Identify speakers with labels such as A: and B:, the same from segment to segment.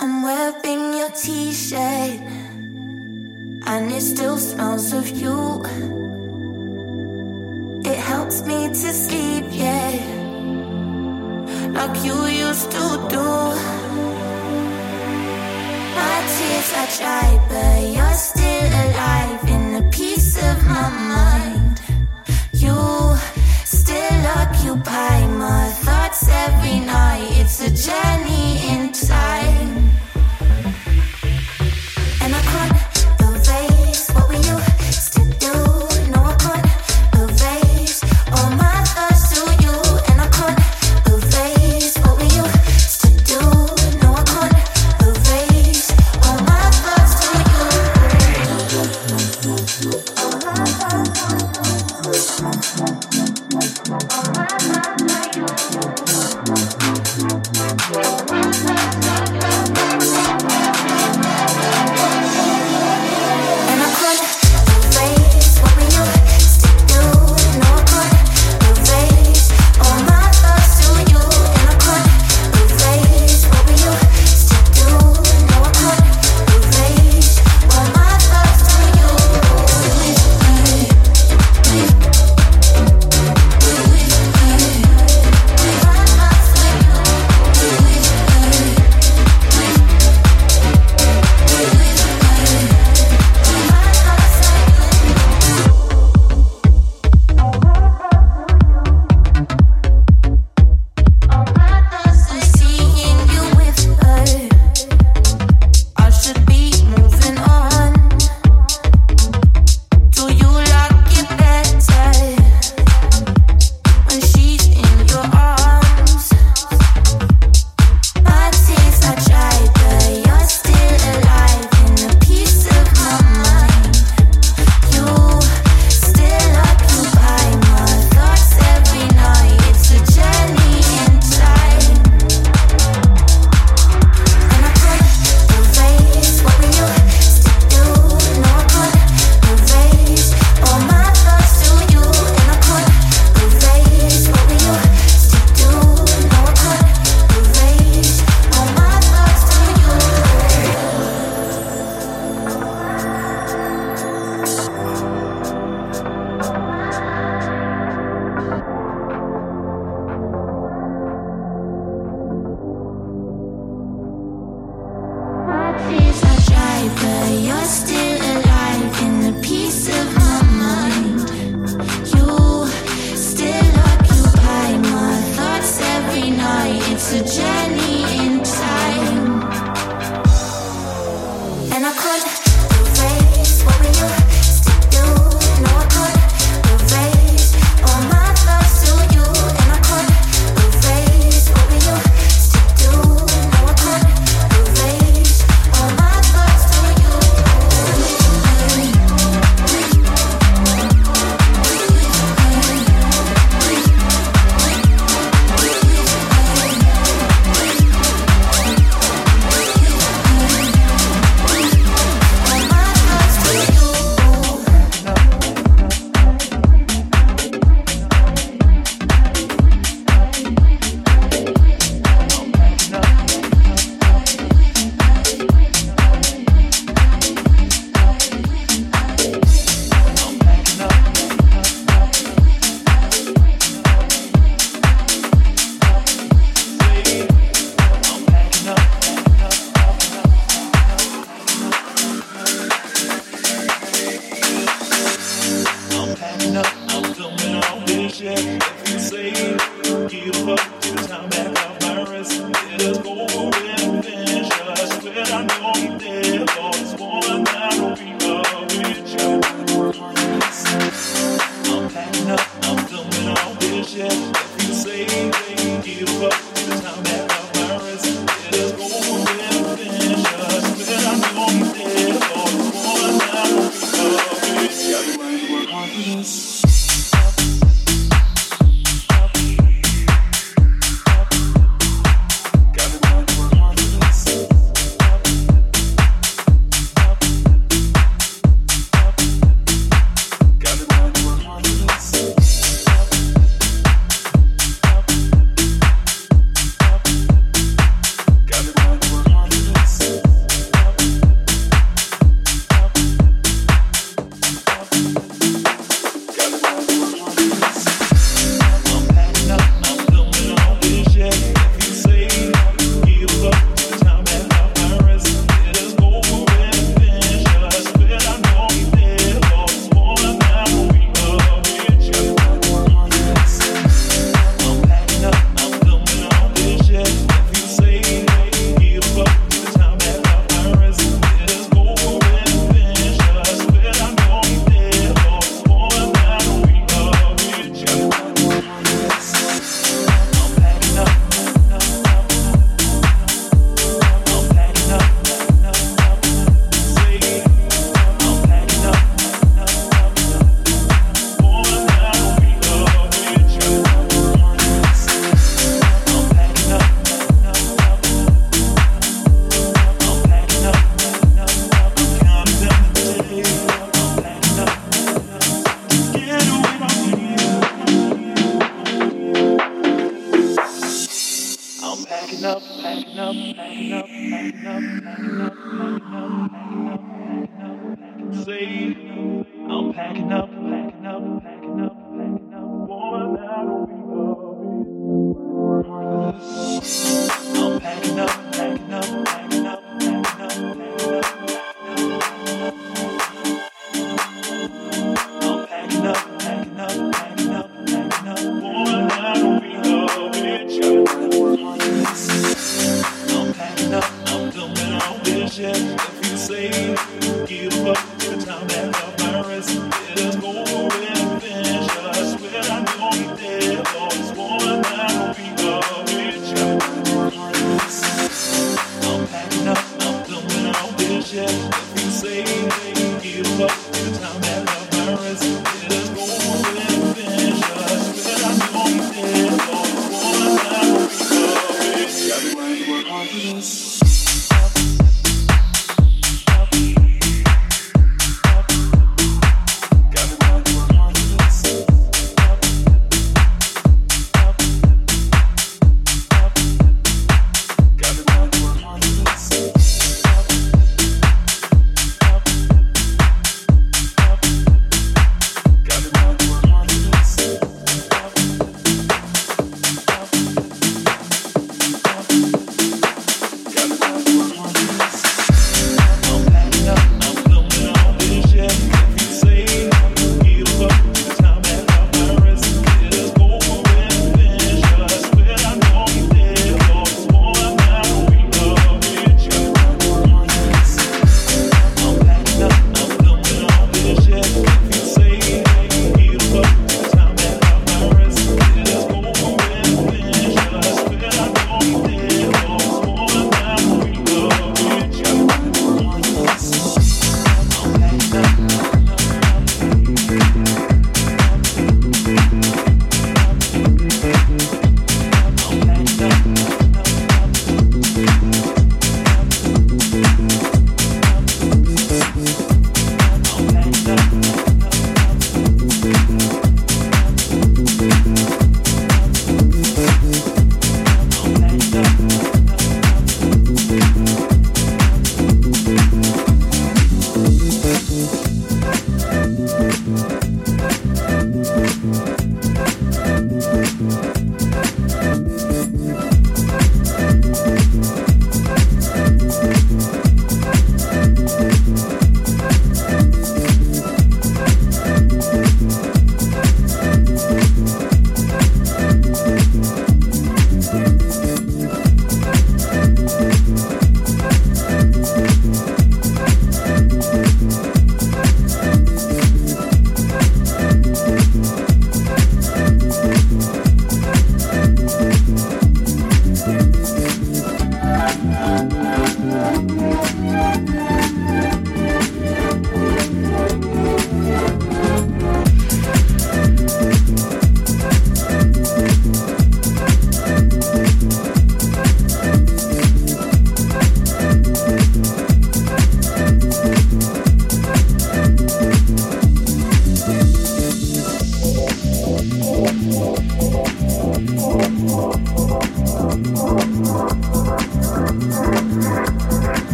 A: I'm wearing your t-shirt And it still smells of you. It helps me to sleep, yeah Like you used to do. My tears are dry But you're still alive In a piece of my mind. You still occupy my thoughts every night. It's a journey in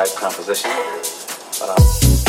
B: a Latin beat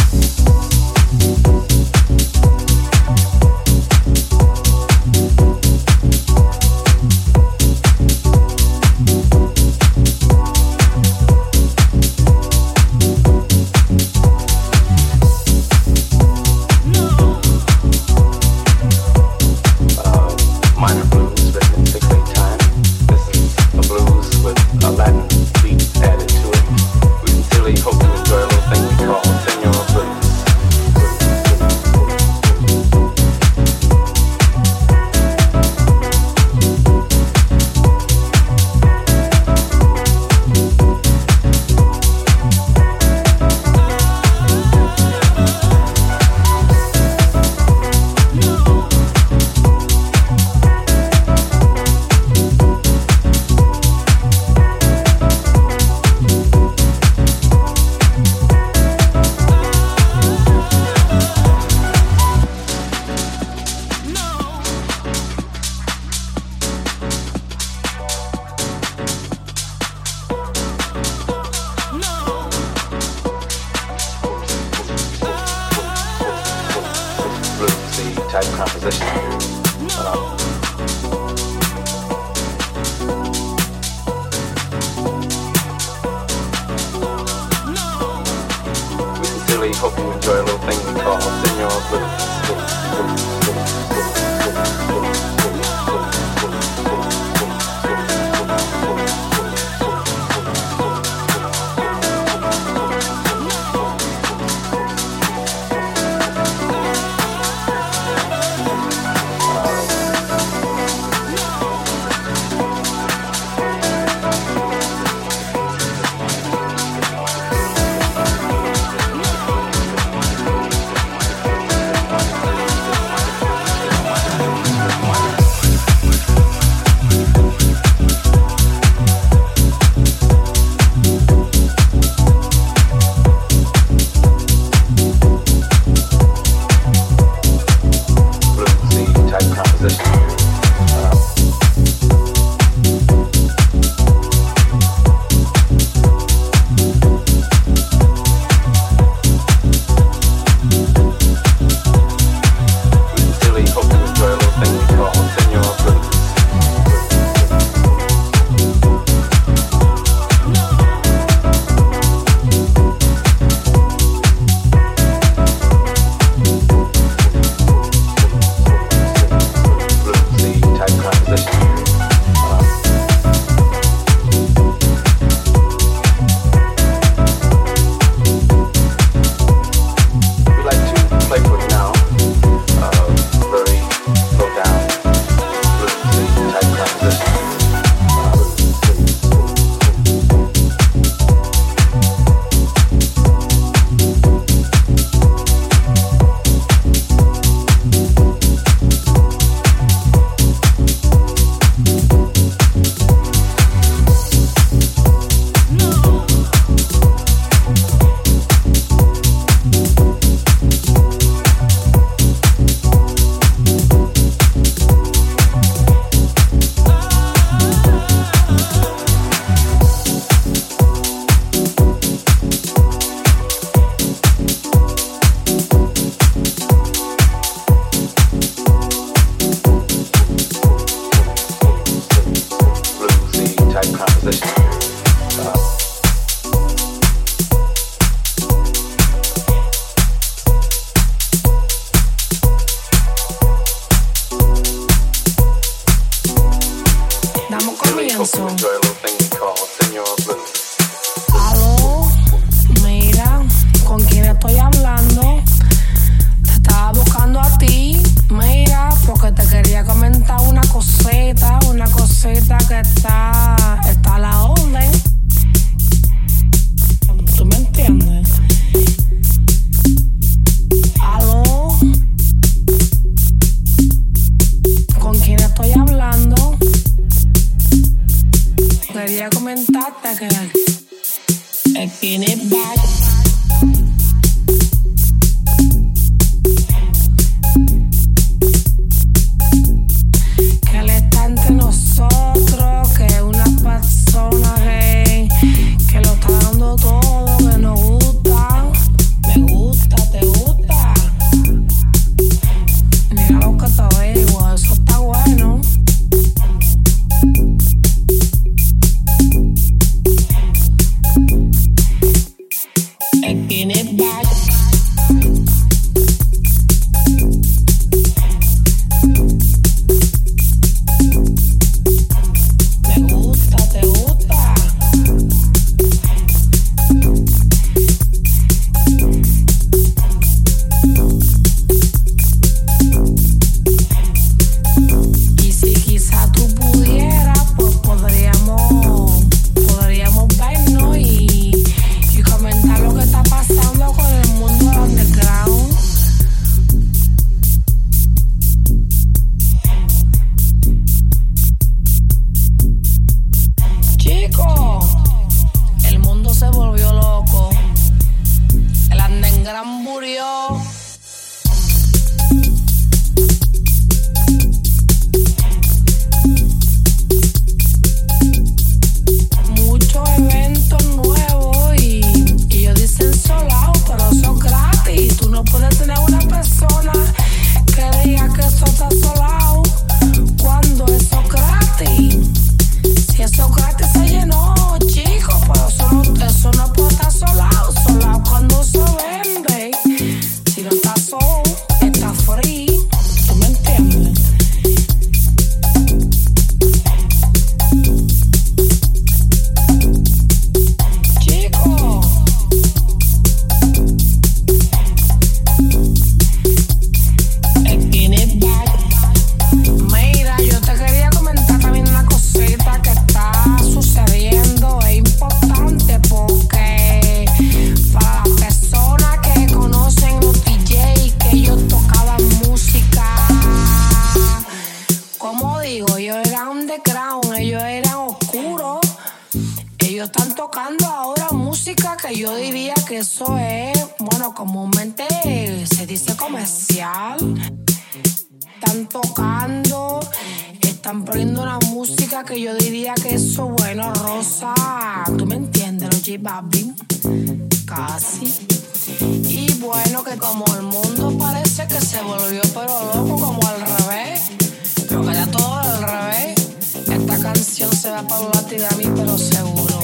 C: pero seguro.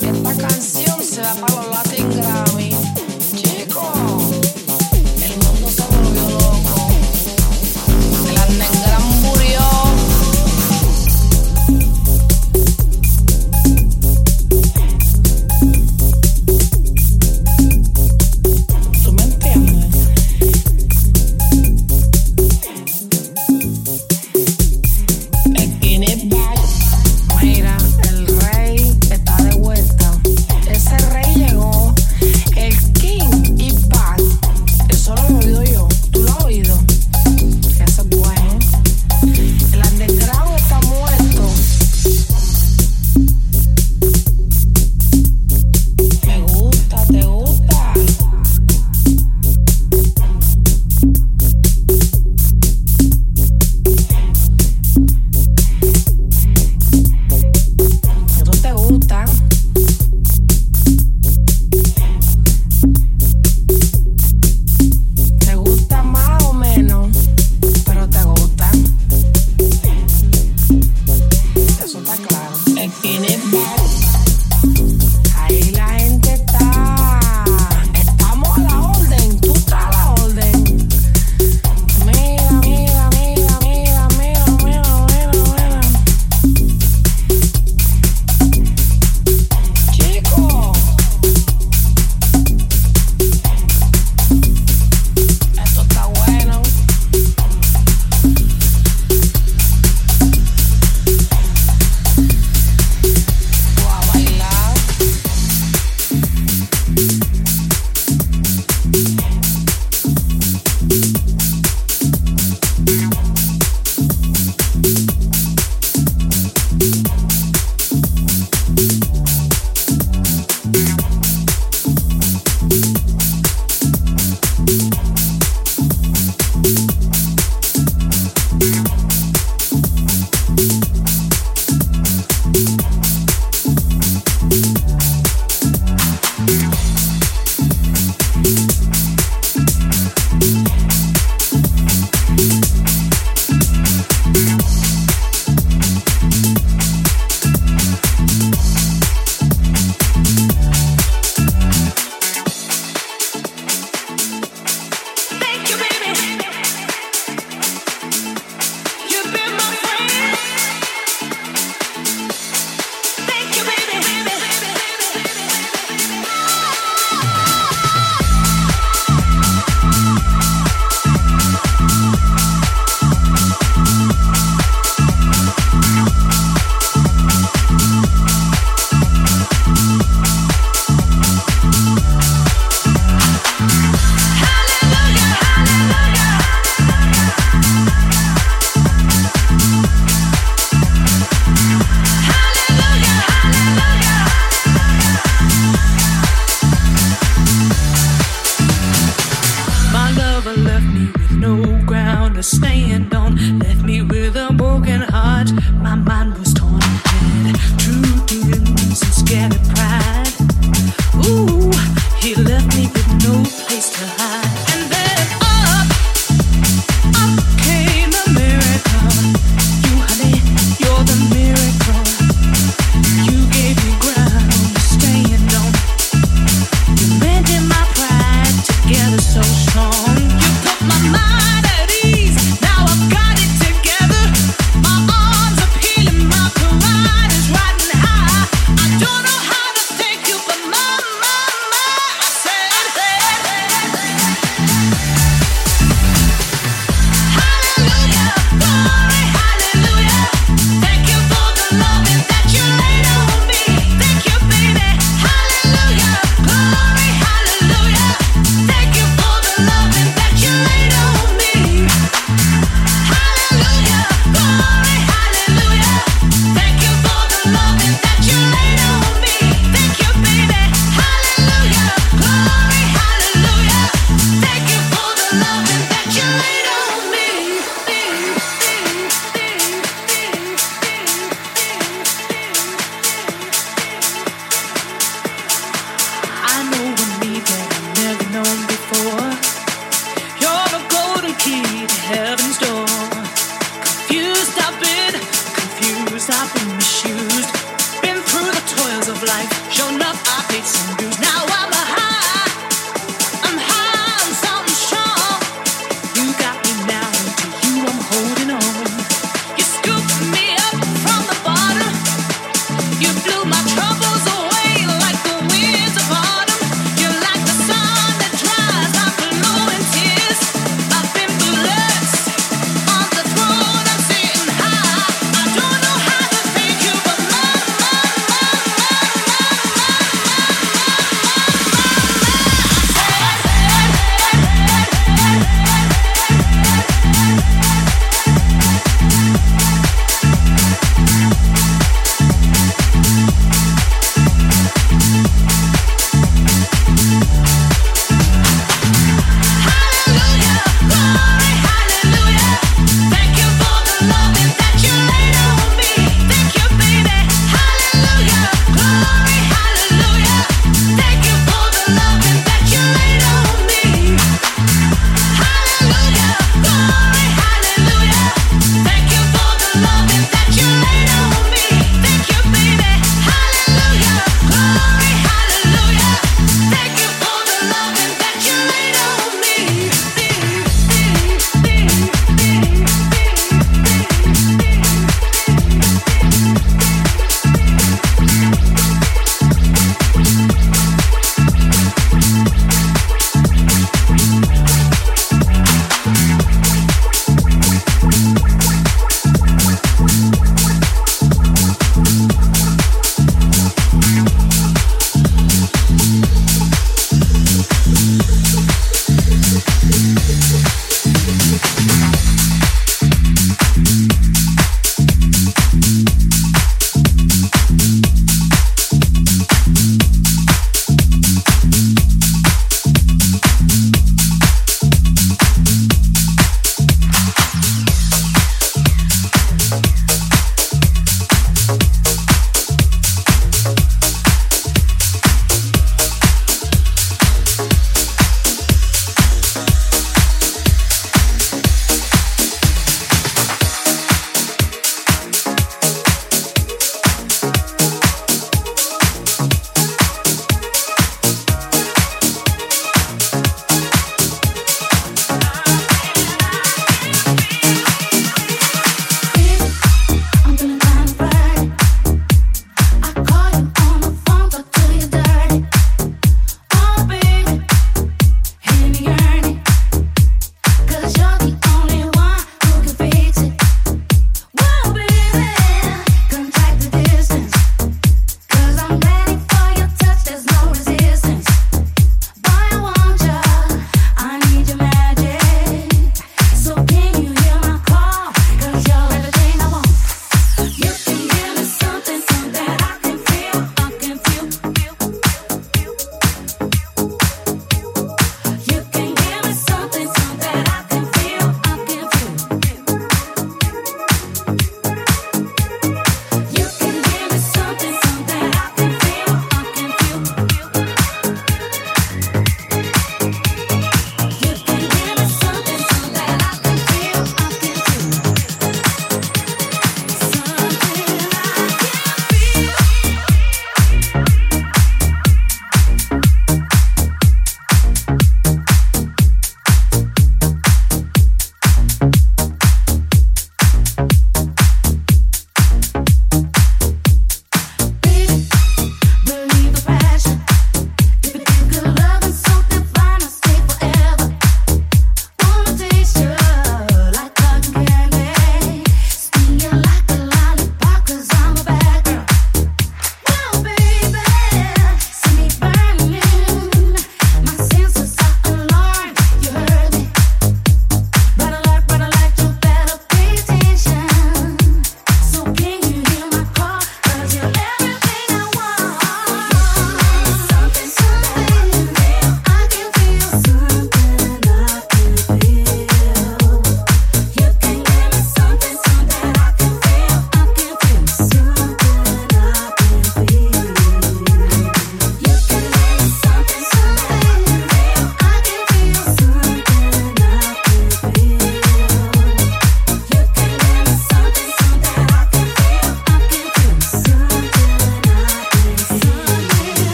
C: Esta canción se va para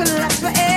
D: will
E: last forever.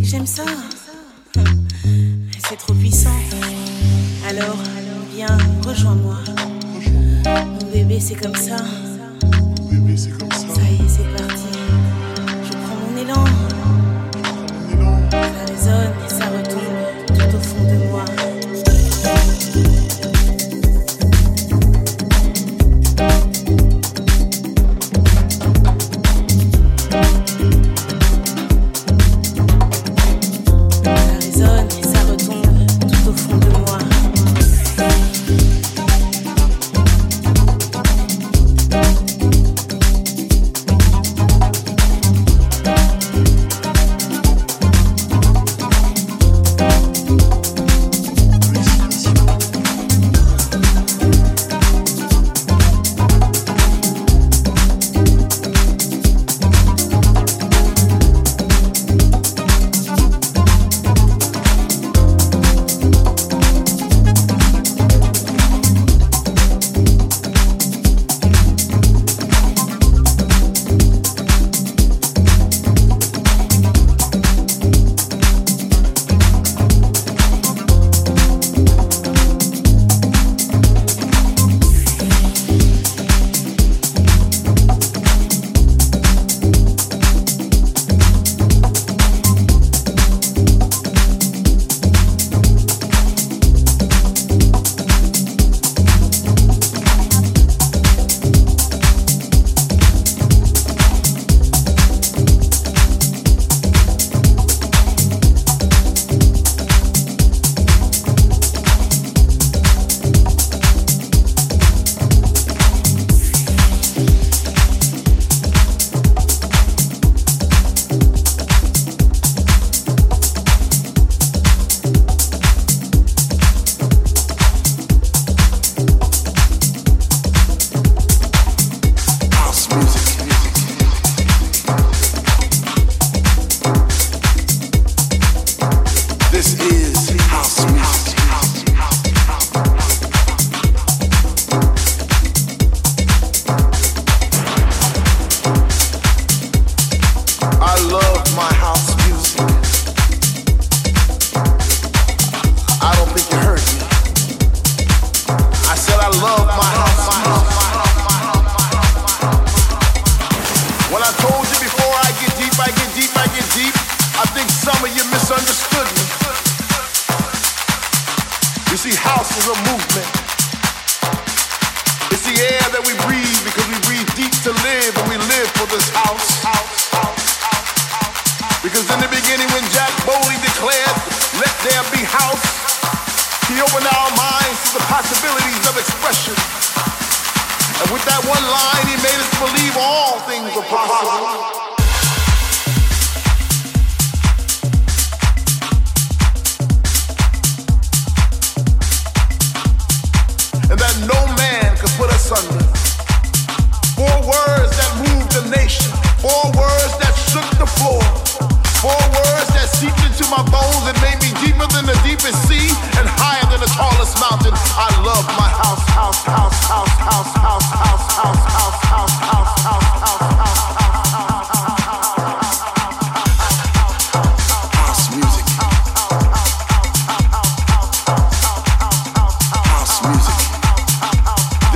E: que j'aime ça. C'est trop puissant. Alors, viens, rejoins-moi. Bébé, c'est comme ça.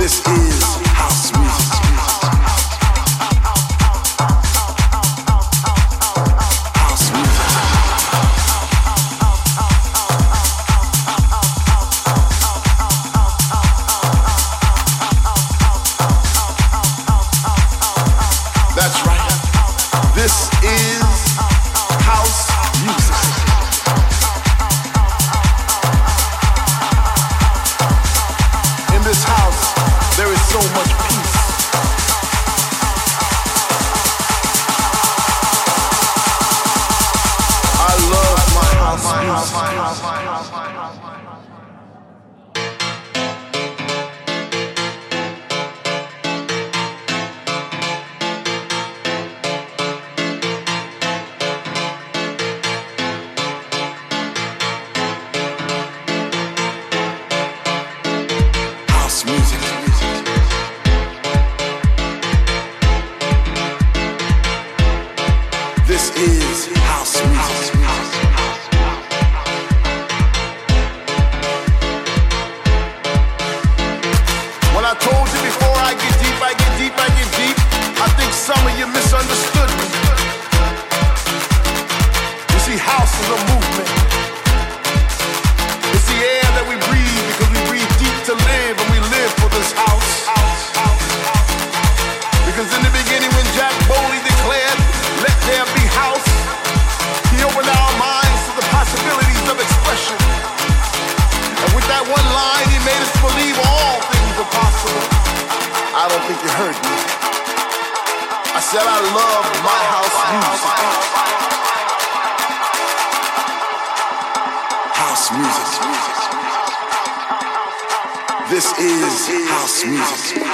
D: this is.
E: This is house music.